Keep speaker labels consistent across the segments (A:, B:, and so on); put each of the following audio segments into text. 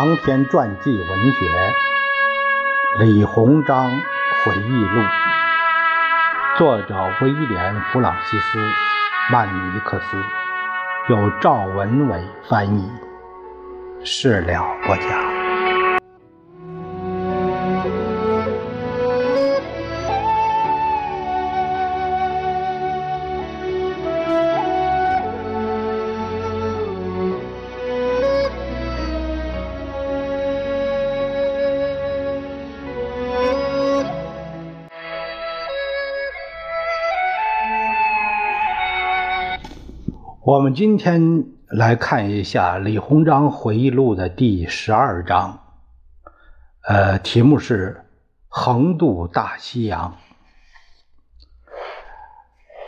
A: 长篇传记文学《李鸿章回忆录》，作者威廉·弗朗西斯·曼尼克斯，由赵文伟翻译，事了不讲。我们今天来看一下李鸿章回忆录的第十二章，呃，题目是“横渡大西洋”。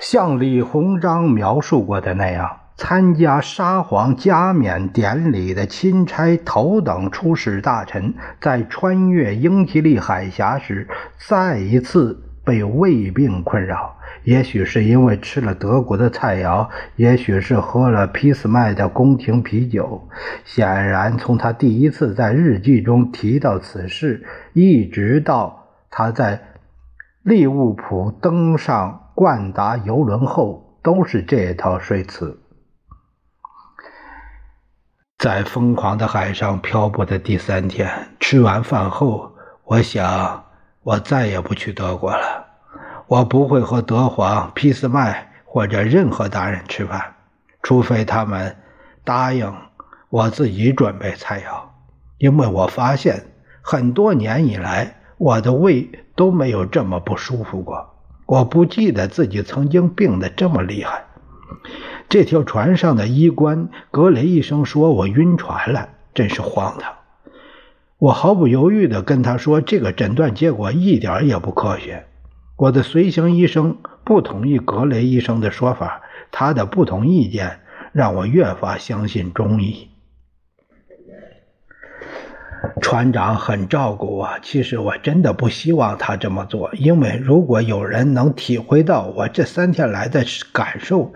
A: 像李鸿章描述过的那样，参加沙皇加冕典礼的钦差头等出使大臣，在穿越英吉利海峡时，再一次被胃病困扰。也许是因为吃了德国的菜肴，也许是喝了俾斯麦的宫廷啤酒。显然，从他第一次在日记中提到此事，一直到他在利物浦登上冠达游轮后，都是这套说辞。在疯狂的海上漂泊的第三天，吃完饭后，我想，我再也不去德国了。我不会和德皇、俾斯麦或者任何大人吃饭，除非他们答应我自己准备菜肴。因为我发现很多年以来，我的胃都没有这么不舒服过。我不记得自己曾经病得这么厉害。这条船上的医官格雷医生说我晕船了，真是荒唐。我毫不犹豫地跟他说，这个诊断结果一点也不科学。我的随行医生不同意格雷医生的说法，他的不同意见让我越发相信中医。船长很照顾我，其实我真的不希望他这么做，因为如果有人能体会到我这三天来的感受，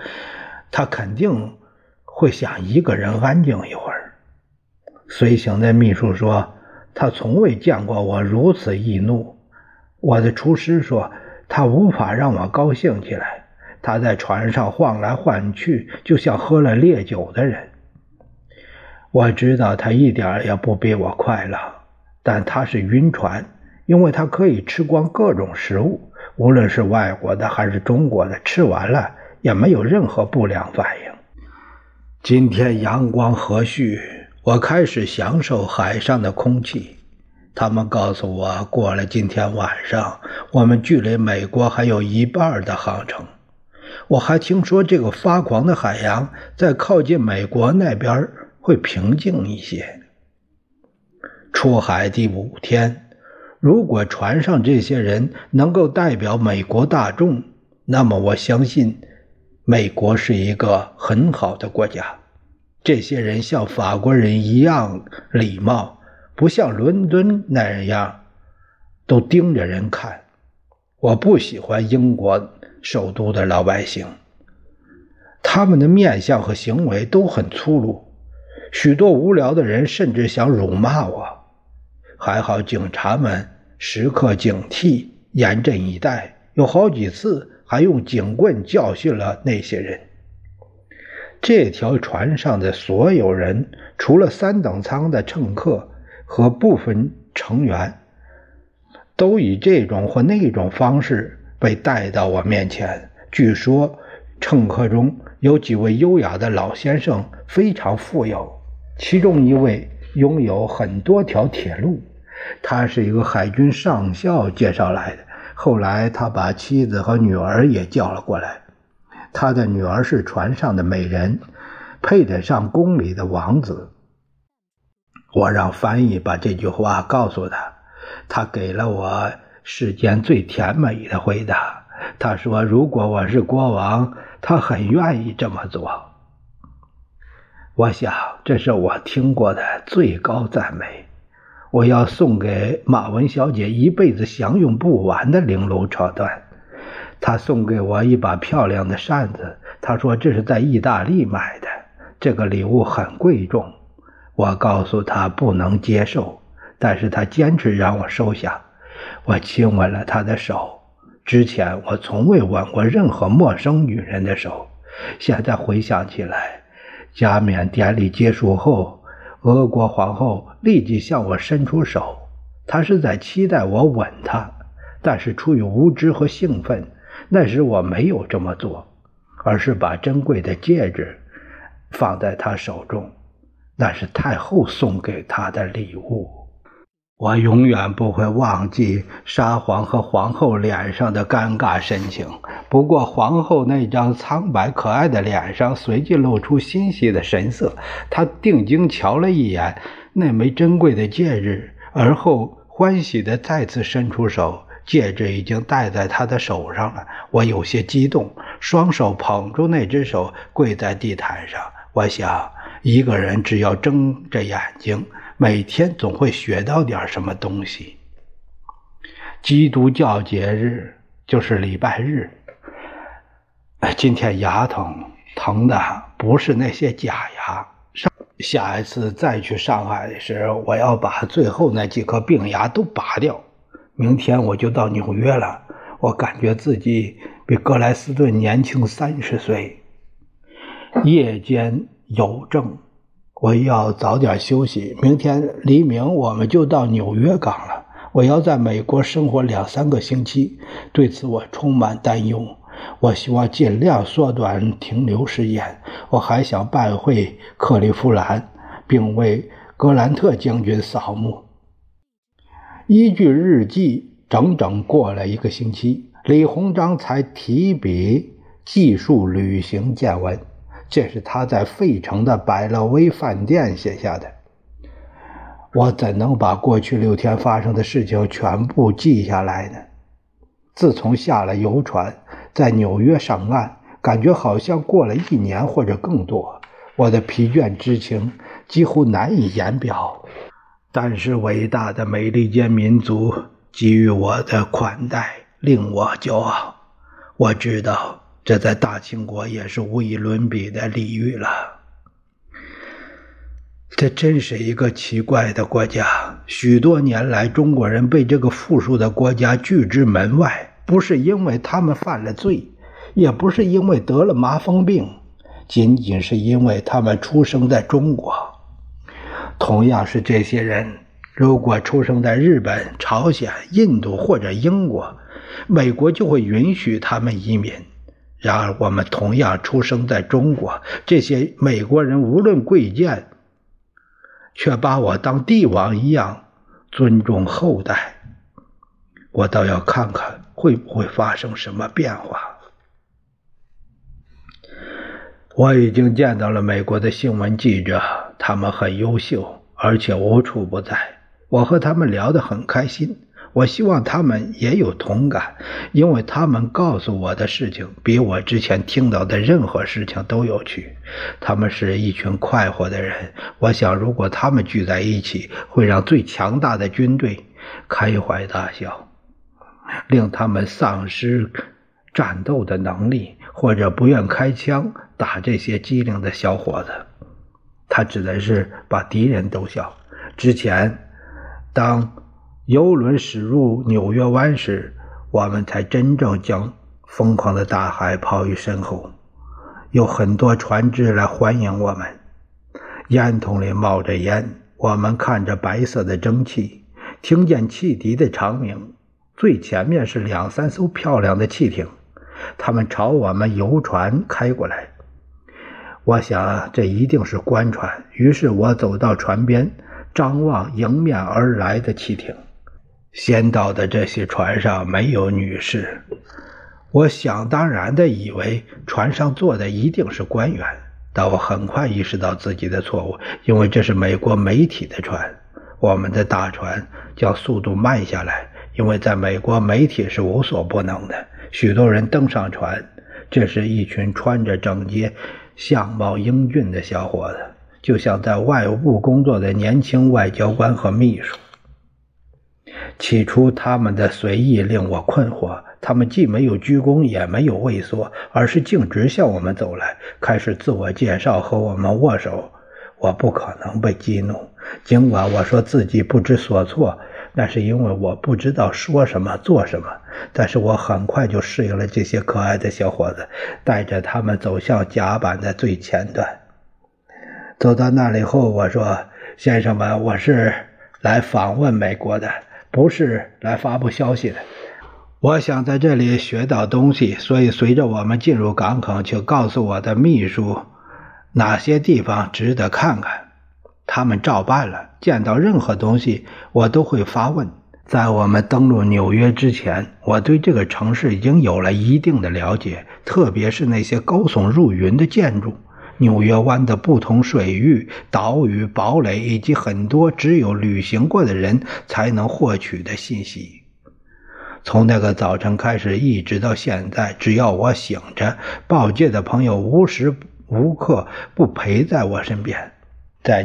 A: 他肯定会想一个人安静一会儿。随行的秘书说，他从未见过我如此易怒。我的厨师说。他无法让我高兴起来。他在船上晃来晃去，就像喝了烈酒的人。我知道他一点也不比我快乐，但他是晕船，因为他可以吃光各种食物，无论是外国的还是中国的，吃完了也没有任何不良反应。今天阳光和煦，我开始享受海上的空气。他们告诉我，过了今天晚上，我们距离美国还有一半的航程。我还听说，这个发狂的海洋在靠近美国那边会平静一些。出海第五天，如果船上这些人能够代表美国大众，那么我相信，美国是一个很好的国家。这些人像法国人一样礼貌。不像伦敦那样，都盯着人看。我不喜欢英国首都的老百姓，他们的面相和行为都很粗鲁。许多无聊的人甚至想辱骂我。还好警察们时刻警惕，严阵以待，有好几次还用警棍教训了那些人。这条船上的所有人，除了三等舱的乘客。和部分成员都以这种或那种方式被带到我面前。据说乘客中有几位优雅的老先生，非常富有，其中一位拥有很多条铁路。他是一个海军上校介绍来的。后来他把妻子和女儿也叫了过来。他的女儿是船上的美人，配得上宫里的王子。我让翻译把这句话告诉他，他给了我世间最甜美的回答。他说：“如果我是国王，他很愿意这么做。”我想，这是我听过的最高赞美。我要送给马文小姐一辈子享用不完的绫罗绸缎。他送给我一把漂亮的扇子，他说这是在意大利买的，这个礼物很贵重。我告诉他不能接受，但是他坚持让我收下。我亲吻了他的手，之前我从未吻过任何陌生女人的手。现在回想起来，加冕典礼结束后，俄国皇后立即向我伸出手，她是在期待我吻她，但是出于无知和兴奋，那时我没有这么做，而是把珍贵的戒指放在她手中。那是太后送给他的礼物，我永远不会忘记沙皇和皇后脸上的尴尬神情。不过，皇后那张苍白可爱的脸上随即露出欣喜的神色。她定睛瞧了一眼那枚珍贵的戒指，而后欢喜地再次伸出手，戒指已经戴在她的手上了。我有些激动，双手捧住那只手，跪在地毯上。我想。一个人只要睁着眼睛，每天总会学到点什么东西。基督教节日就是礼拜日。今天牙疼，疼的不是那些假牙。上下一次再去上海的时候，我要把最后那几颗病牙都拔掉。明天我就到纽约了，我感觉自己比格莱斯顿年轻三十岁。夜间。邮政，我要早点休息。明天黎明我们就到纽约港了。我要在美国生活两三个星期，对此我充满担忧。我希望尽量缩短停留时间。我还想拜会克利夫兰，并为格兰特将军扫墓。依据日记，整整过了一个星期，李鸿章才提笔记述旅行见闻。这是他在费城的百乐威饭店写下的。我怎能把过去六天发生的事情全部记下来呢？自从下了游船，在纽约上岸，感觉好像过了一年或者更多。我的疲倦之情几乎难以言表。但是伟大的美利坚民族给予我的款待令我骄傲。我知道。这在大清国也是无以伦比的礼遇了。这真是一个奇怪的国家。许多年来，中国人被这个富庶的国家拒之门外，不是因为他们犯了罪，也不是因为得了麻风病，仅仅是因为他们出生在中国。同样是这些人，如果出生在日本、朝鲜、印度或者英国，美国就会允许他们移民。然而，我们同样出生在中国，这些美国人无论贵贱，却把我当帝王一样尊重厚待。我倒要看看会不会发生什么变化。我已经见到了美国的新闻记者，他们很优秀，而且无处不在。我和他们聊得很开心。我希望他们也有同感，因为他们告诉我的事情比我之前听到的任何事情都有趣。他们是一群快活的人。我想，如果他们聚在一起，会让最强大的军队开怀大笑，令他们丧失战斗的能力，或者不愿开枪打这些机灵的小伙子。他指的是把敌人逗笑。之前，当。游轮驶入纽约湾时，我们才真正将疯狂的大海抛于身后。有很多船只来欢迎我们，烟囱里冒着烟，我们看着白色的蒸汽，听见汽笛的长鸣。最前面是两三艘漂亮的汽艇，他们朝我们游船开过来。我想这一定是官船，于是我走到船边，张望迎面而来的汽艇。先到的这些船上没有女士，我想当然的以为船上坐的一定是官员，但我很快意识到自己的错误，因为这是美国媒体的船。我们的大船将速度慢下来，因为在美国媒体是无所不能的。许多人登上船，这是一群穿着整洁、相貌英俊的小伙子，就像在外务部工作的年轻外交官和秘书。起初，他们的随意令我困惑。他们既没有鞠躬，也没有畏缩，而是径直向我们走来，开始自我介绍和我们握手。我不可能被激怒。尽管我说自己不知所措，那是因为我不知道说什么、做什么。但是我很快就适应了这些可爱的小伙子，带着他们走向甲板的最前端。走到那里后，我说：“先生们，我是来访问美国的，不是来发布消息的。我想在这里学到东西，所以随着我们进入港口，就告诉我的秘书哪些地方值得看看。他们照办了。见到任何东西，我都会发问。在我们登陆纽约之前，我对这个城市已经有了一定的了解，特别是那些高耸入云的建筑。”纽约湾的不同水域、岛屿、堡垒，以及很多只有旅行过的人才能获取的信息。从那个早晨开始，一直到现在，只要我醒着，报界的朋友无时无刻不陪在我身边。在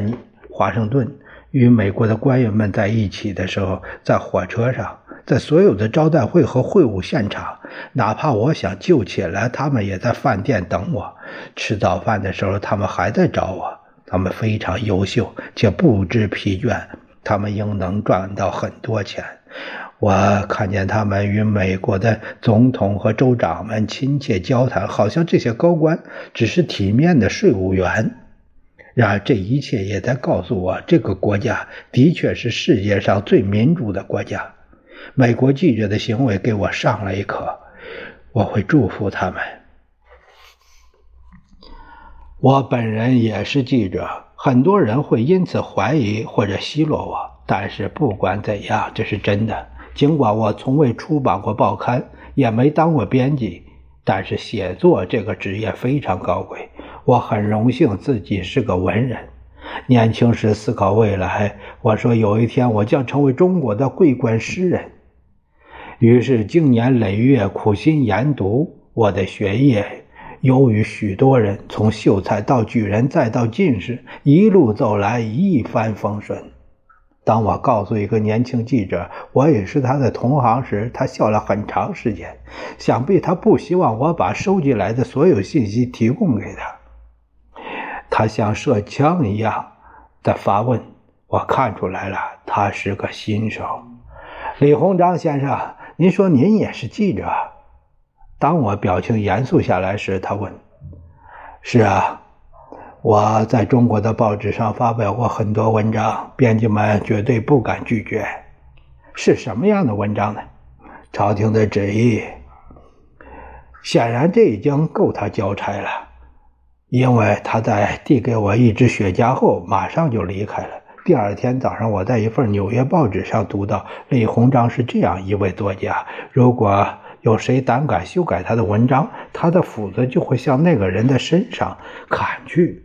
A: 华盛顿与美国的官员们在一起的时候，在火车上。在所有的招待会和会晤现场，哪怕我想就寝了，他们也在饭店等我。吃早饭的时候，他们还在找我。他们非常优秀，且不知疲倦。他们应能赚到很多钱。我看见他们与美国的总统和州长们亲切交谈，好像这些高官只是体面的税务员。然而，这一切也在告诉我，这个国家的确是世界上最民主的国家。美国记者的行为给我上了一课，我会祝福他们。我本人也是记者，很多人会因此怀疑或者奚落我，但是不管怎样，这是真的。尽管我从未出版过报刊，也没当过编辑，但是写作这个职业非常高贵，我很荣幸自己是个文人。年轻时思考未来，我说有一天我将成为中国的桂冠诗人。于是经年累月苦心研读，我的学业优于许多人，从秀才到举人再到进士，一路走来一帆风顺。当我告诉一个年轻记者我也是他的同行时，他笑了很长时间。想必他不希望我把收集来的所有信息提供给他。他像射枪一样的发问，我看出来了，他是个新手。李鸿章先生，您说您也是记者？当我表情严肃下来时，他问：“是啊，我在中国的报纸上发表过很多文章，编辑们绝对不敢拒绝。是什么样的文章呢？朝廷的旨意。显然，这已经够他交差了。”因为他在递给我一支雪茄后，马上就离开了。第二天早上，我在一份纽约报纸上读到李鸿章是这样一位作家：如果有谁胆敢修改他的文章，他的斧子就会向那个人的身上砍去。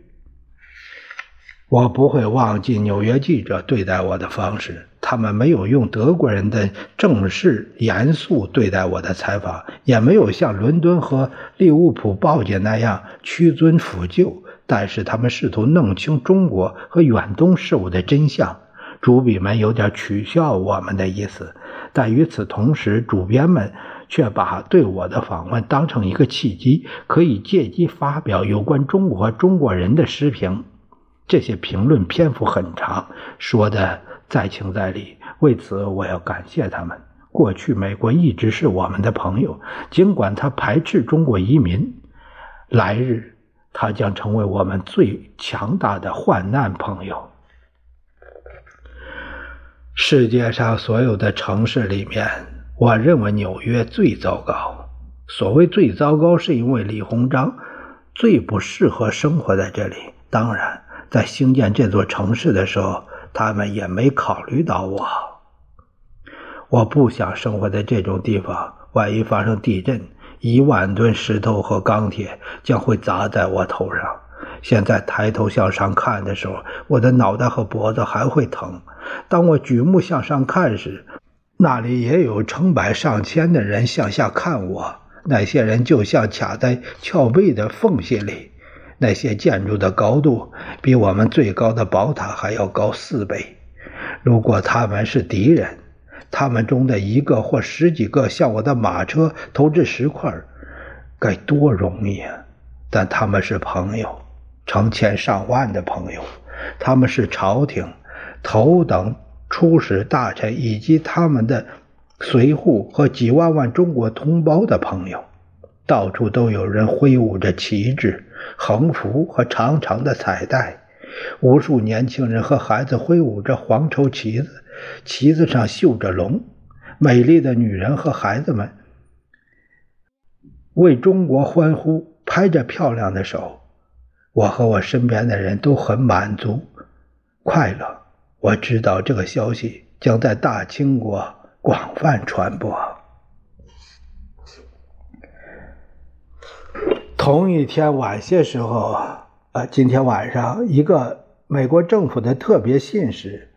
A: 我不会忘记纽约记者对待我的方式。他们没有用德国人的正式严肃对待我的采访，也没有像伦敦和利物浦报界那样屈尊俯就。但是他们试图弄清中国和远东事务的真相。主笔们有点取笑我们的意思，但与此同时，主编们却把对我的访问当成一个契机，可以借机发表有关中国中国人的诗评。这些评论篇幅很长，说的。在情在理，为此我要感谢他们。过去美国一直是我们的朋友，尽管他排斥中国移民，来日他将成为我们最强大的患难朋友。世界上所有的城市里面，我认为纽约最糟糕。所谓最糟糕，是因为李鸿章最不适合生活在这里。当然，在兴建这座城市的时候。他们也没考虑到我。我不想生活在这种地方。万一发生地震，一万吨石头和钢铁将会砸在我头上。现在抬头向上看的时候，我的脑袋和脖子还会疼。当我举目向上看时，那里也有成百上千的人向下看我。那些人就像卡在峭壁的缝隙里。那些建筑的高度比我们最高的宝塔还要高四倍。如果他们是敌人，他们中的一个或十几个向我的马车投掷石块，该多容易啊！但他们是朋友，成千上万的朋友。他们是朝廷头等出使大臣以及他们的随扈和几万万中国同胞的朋友。到处都有人挥舞着旗帜、横幅和长长的彩带，无数年轻人和孩子挥舞着黄绸旗子，旗子上绣着龙。美丽的女人和孩子们为中国欢呼，拍着漂亮的手。我和我身边的人都很满足、快乐。我知道这个消息将在大清国广泛传播。同一天晚些时候，啊，今天晚上，一个美国政府的特别信使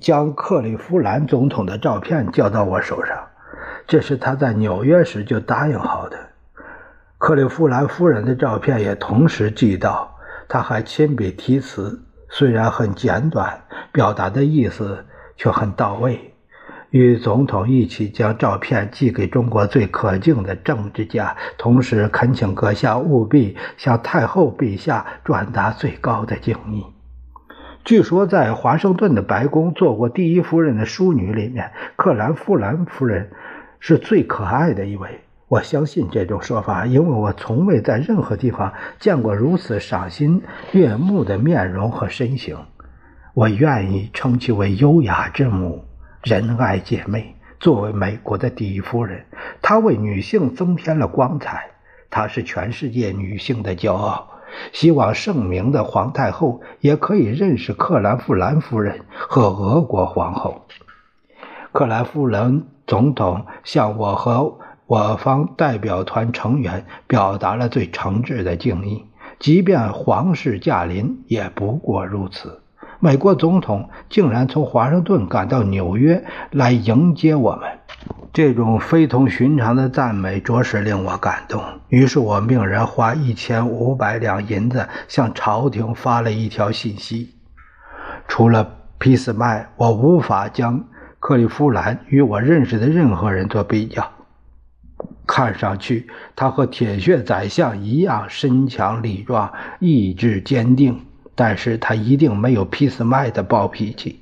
A: 将克利夫兰总统的照片交到我手上，这是他在纽约时就答应好的。克利夫兰夫人的照片也同时寄到，他还亲笔题词，虽然很简短，表达的意思却很到位。与总统一起将照片寄给中国最可敬的政治家，同时恳请阁下务必向太后陛下转达最高的敬意。据说，在华盛顿的白宫做过第一夫人的淑女里面，克兰夫兰夫人是最可爱的一位。我相信这种说法，因为我从未在任何地方见过如此赏心悦目的面容和身形。我愿意称其为优雅之母。仁爱姐妹，作为美国的第一夫人，她为女性增添了光彩。她是全世界女性的骄傲。希望盛名的皇太后也可以认识克兰夫兰夫人和俄国皇后。克兰夫人总统向我和我方代表团成员表达了最诚挚的敬意，即便皇室驾临，也不过如此。美国总统竟然从华盛顿赶到纽约来迎接我们，这种非同寻常的赞美着实令我感动。于是我命人花一千五百两银子向朝廷发了一条信息：除了俾斯麦，我无法将克利夫兰与我认识的任何人做比较。看上去，他和铁血宰相一样身强力壮，意志坚定。但是他一定没有皮斯麦的暴脾气。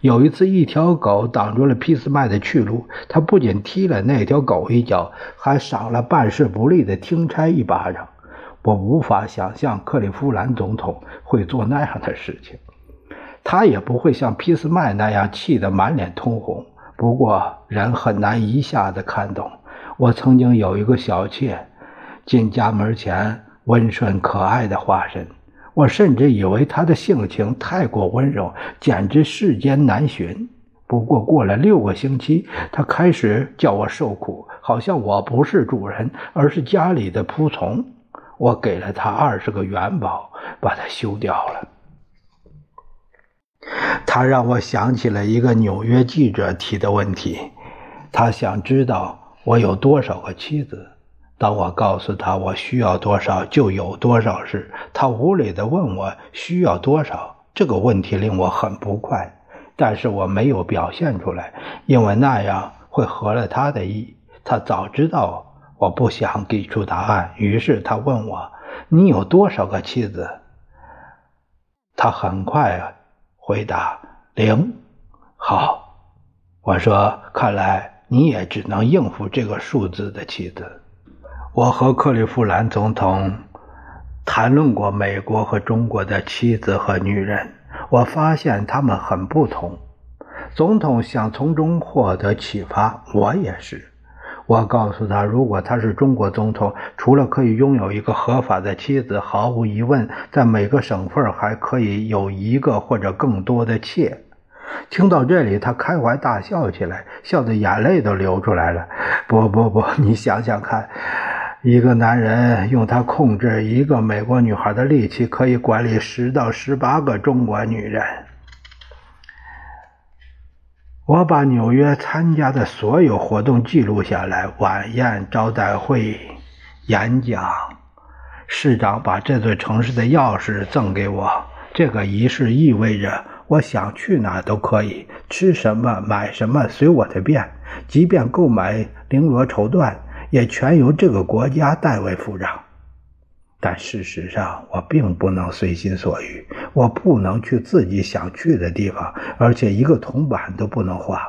A: 有一次，一条狗挡住了皮斯麦的去路，他不仅踢了那条狗一脚，还赏了办事不力的听差一巴掌。我无法想象克利夫兰总统会做那样的事情，他也不会像皮斯麦那样气得满脸通红。不过，人很难一下子看懂。我曾经有一个小妾，进家门前温顺可爱的化身。我甚至以为他的性情太过温柔，简直世间难寻。不过过了六个星期，他开始叫我受苦，好像我不是主人，而是家里的仆从。我给了他二十个元宝，把他休掉了。他让我想起了一个纽约记者提的问题，他想知道我有多少个妻子。当我告诉他我需要多少就有多少时，他无理地问我需要多少。这个问题令我很不快，但是我没有表现出来，因为那样会合了他的意。他早知道我不想给出答案，于是他问我：“你有多少个妻子？”他很快回答：“零。”好，我说：“看来你也只能应付这个数字的妻子。”我和克利夫兰总统谈论过美国和中国的妻子和女人，我发现他们很不同。总统想从中获得启发，我也是。我告诉他，如果他是中国总统，除了可以拥有一个合法的妻子，毫无疑问，在每个省份还可以有一个或者更多的妾。听到这里，他开怀大笑起来，笑得眼泪都流出来了。不不不，你想想看。一个男人用他控制一个美国女孩的力气，可以管理十到十八个中国女人。我把纽约参加的所有活动记录下来：晚宴、招待会、演讲。市长把这座城市的钥匙赠给我。这个仪式意味着，我想去哪都可以，吃什么、买什么随我的便，即便购买绫罗绸缎。也全由这个国家代为付账，但事实上我并不能随心所欲。我不能去自己想去的地方，而且一个铜板都不能花。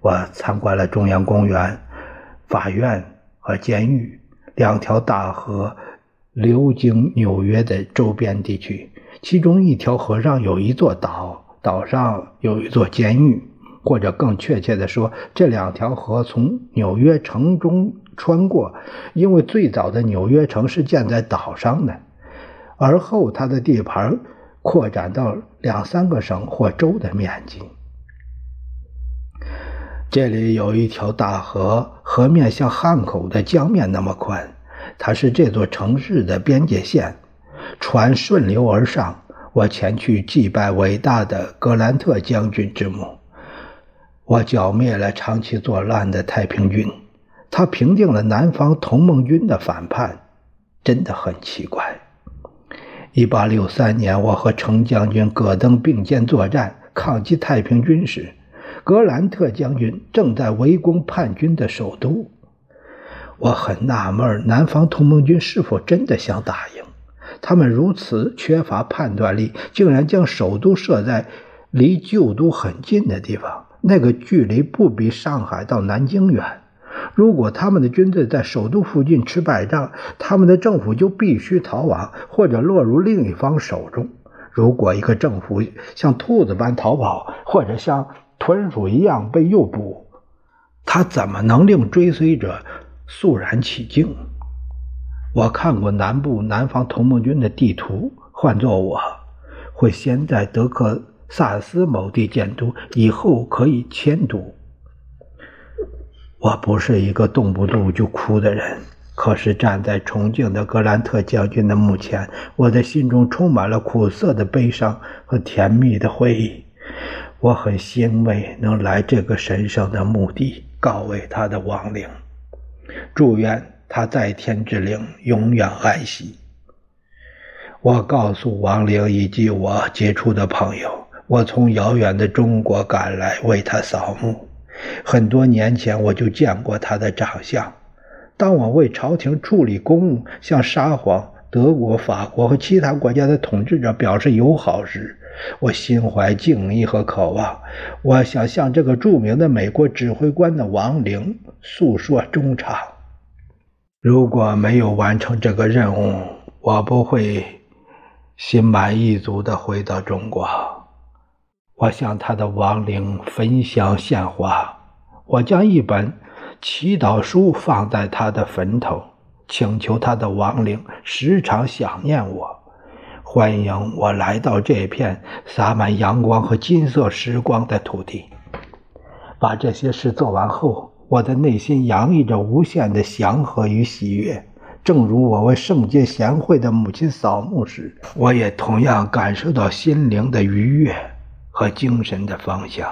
A: 我参观了中央公园、法院和监狱，两条大河流经纽约的周边地区，其中一条河上有一座岛，岛上有一座监狱，或者更确切地说，这两条河从纽约城中穿过，因为最早的纽约城是建在岛上的。而后，它的地盘扩展到两三个省或州的面积。这里有一条大河，河面像汉口的江面那么宽，它是这座城市的边界线。船顺流而上，我前去祭拜伟大的格兰特将军之墓。我剿灭了长期作乱的太平军，他平定了南方同盟军的反叛，真的很奇怪。一八六三年，我和程将军戈登并肩作战，抗击太平军时，格兰特将军正在围攻叛军的首都。我很纳闷，南方同盟军是否真的想打赢？他们如此缺乏判断力，竟然将首都设在离旧都很近的地方，那个距离不比上海到南京远。如果他们的军队在首都附近吃败仗，他们的政府就必须逃亡或者落入另一方手中。如果一个政府像兔子般逃跑，或者像豚鼠一样被诱捕，他怎么能令追随者肃然起敬？我看过南部南方同盟军的地图，换作我会先在德克萨斯某地建都，以后可以迁都。我不是一个动不动就哭的人，可是站在崇敬的格兰特将军的墓前，我的心中充满了苦涩的悲伤和甜蜜的回忆。我很欣慰能来这个神圣的墓地告慰他的亡灵，祝愿他在天之灵永远安息。我告诉亡灵以及我接触的朋友，我从遥远的中国赶来为他扫墓。很多年前我就见过他的长相。当我为朝廷处理公务，向沙皇、德国、法国和其他国家的统治者表示友好时，我心怀敬意和渴望。我想向这个著名的美国指挥官的亡灵诉说衷肠。如果没有完成这个任务，我不会心满意足地回到中国。我向他的亡灵焚香献花，我将一本祈祷书放在他的坟头，请求他的亡灵时常想念我，欢迎我来到这片洒满阳光和金色时光的土地。把这些事做完后，我的内心洋溢着无限的祥和与喜悦，正如我为圣洁贤惠的母亲扫墓时，我也同样感受到心灵的愉悦。和精神的方向，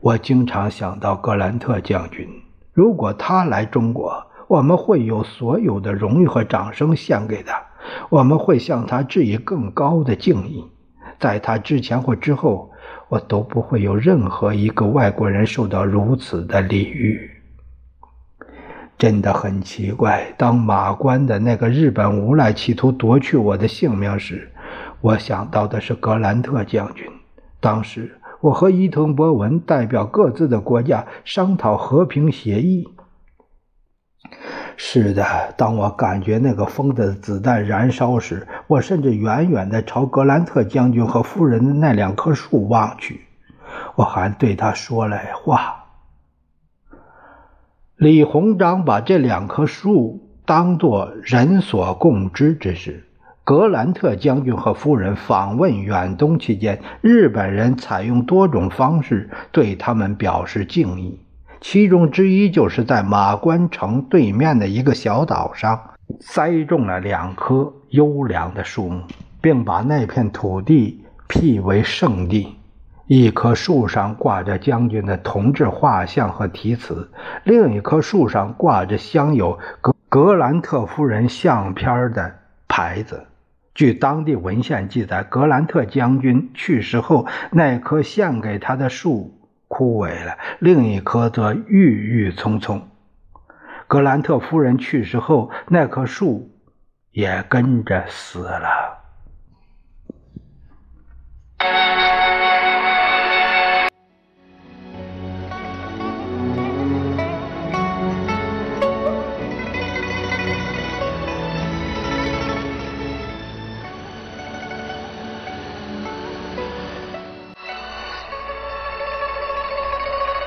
A: 我经常想到格兰特将军。如果他来中国，我们会有所有的荣誉和掌声献给他，我们会向他致以更高的敬意。在他之前或之后，我都不会有任何一个外国人受到如此的礼遇。真的很奇怪，当马关的那个日本无赖企图夺去我的性命时。我想到的是格兰特将军。当时，我和伊藤博文代表各自的国家商讨和平协议。是的，当我感觉那个疯子的子弹燃烧时，我甚至远远地朝格兰特将军和夫人的那两棵树望去。我还对他说了话。李鸿章把这两棵树当作人所共知之事。格兰特将军和夫人访问远东期间，日本人采用多种方式对他们表示敬意，其中之一就是在马关城对面的一个小岛上栽种了两棵优良的树木，并把那片土地辟为圣地。一棵树上挂着将军的铜制画像和题词，另一棵树上挂着镶有格格兰特夫人相片的牌子。据当地文献记载格兰特将军去世后那棵献给他的树枯萎了另一棵则郁郁葱葱。格兰特夫人去世后那棵树也跟着死了。